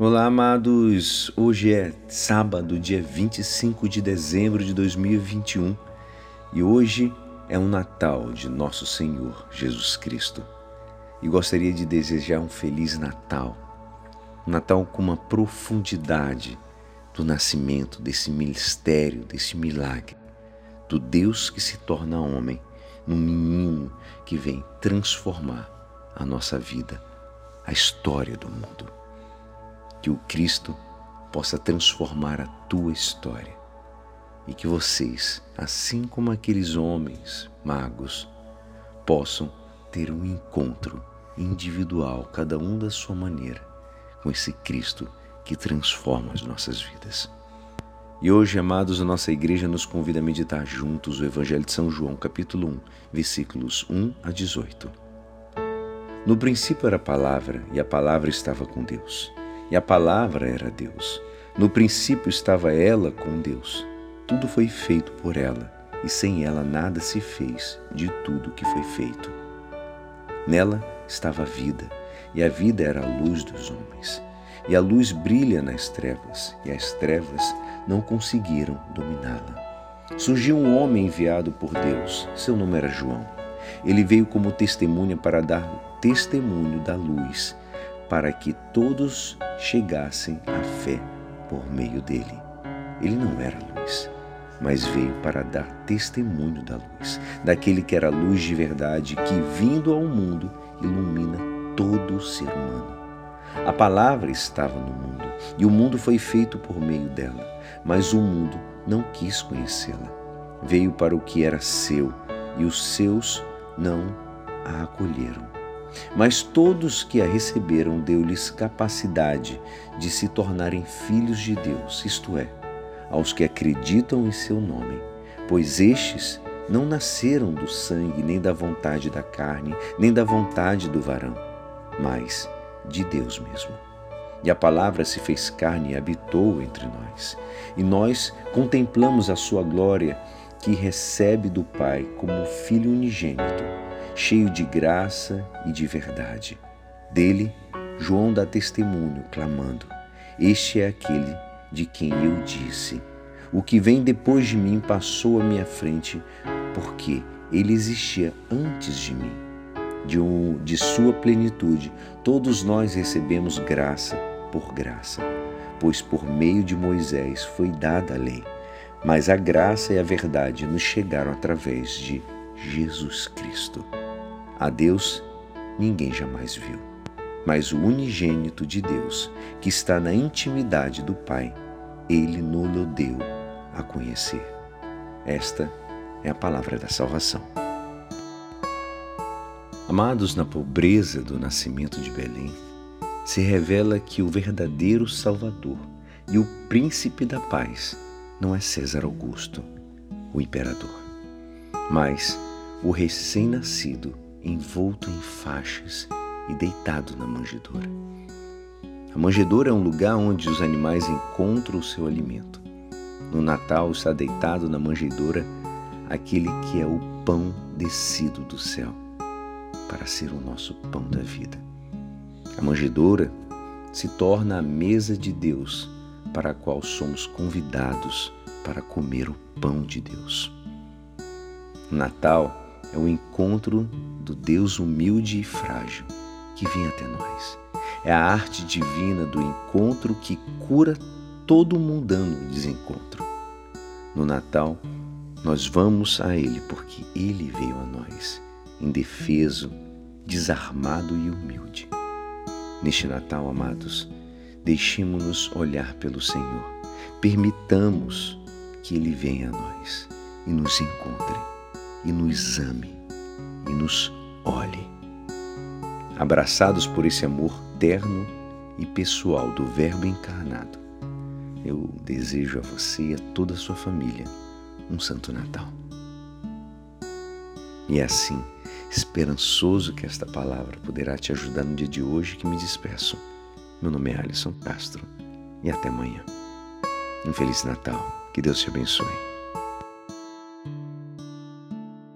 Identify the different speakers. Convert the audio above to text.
Speaker 1: Olá, amados. Hoje é sábado, dia 25 de dezembro de 2021 e hoje é um Natal de Nosso Senhor Jesus Cristo. E gostaria de desejar um feliz Natal. Um Natal com uma profundidade do nascimento desse mistério, desse milagre, do Deus que se torna homem, no menino que vem transformar a nossa vida, a história do mundo que o Cristo possa transformar a tua história e que vocês, assim como aqueles homens magos, possam ter um encontro individual, cada um da sua maneira, com esse Cristo que transforma as nossas vidas. E hoje, amados, a nossa igreja nos convida a meditar juntos o Evangelho de São João, capítulo 1, versículos 1 a 18. No princípio era a palavra, e a palavra estava com Deus e a palavra era Deus. No princípio estava ela com Deus. Tudo foi feito por ela, e sem ela nada se fez de tudo que foi feito. Nela estava a vida, e a vida era a luz dos homens. E a luz brilha nas trevas, e as trevas não conseguiram dominá-la. Surgiu um homem enviado por Deus, seu nome era João. Ele veio como testemunha para dar testemunho da luz para que todos chegassem à fé por meio dele. Ele não era luz, mas veio para dar testemunho da luz, daquele que era luz de verdade, que vindo ao mundo ilumina todo ser humano. A palavra estava no mundo, e o mundo foi feito por meio dela, mas o mundo não quis conhecê-la. Veio para o que era seu, e os seus não a acolheram. Mas todos que a receberam deu-lhes capacidade de se tornarem filhos de Deus, isto é, aos que acreditam em seu nome, pois estes não nasceram do sangue, nem da vontade da carne, nem da vontade do varão, mas de Deus mesmo. E a palavra se fez carne e habitou entre nós. E nós contemplamos a sua glória, que recebe do Pai como Filho unigênito cheio de graça e de verdade. Dele, João dá testemunho, clamando: Este é aquele de quem eu disse: O que vem depois de mim passou à minha frente, porque ele existia antes de mim. De, um, de sua plenitude, todos nós recebemos graça por graça, pois por meio de Moisés foi dada a lei, mas a graça e a verdade nos chegaram através de Jesus Cristo. A Deus ninguém jamais viu, mas o unigênito de Deus, que está na intimidade do Pai, ele nos deu a conhecer. Esta é a palavra da salvação. Amados, na pobreza do nascimento de Belém, se revela que o verdadeiro Salvador e o príncipe da paz não é César Augusto, o imperador, mas o recém-nascido envolto em faixas e deitado na manjedoura. A manjedoura é um lugar onde os animais encontram o seu alimento. No Natal está deitado na manjedoura aquele que é o pão descido do céu para ser o nosso pão da vida. A manjedoura se torna a mesa de Deus para a qual somos convidados para comer o pão de Deus. No Natal é o encontro do Deus humilde e frágil que vem até nós. É a arte divina do encontro que cura todo mundano desencontro. No Natal, nós vamos a Ele porque Ele veio a nós, indefeso, desarmado e humilde. Neste Natal, amados, deixemos-nos olhar pelo Senhor, permitamos que Ele venha a nós e nos encontre e nos ame e nos olhe. Abraçados por esse amor terno e pessoal do Verbo encarnado, eu desejo a você e a toda a sua família um Santo Natal. E é assim, esperançoso que esta palavra poderá te ajudar no dia de hoje que me despeço. Meu nome é Alisson Castro e até amanhã. Um Feliz Natal. Que Deus te abençoe.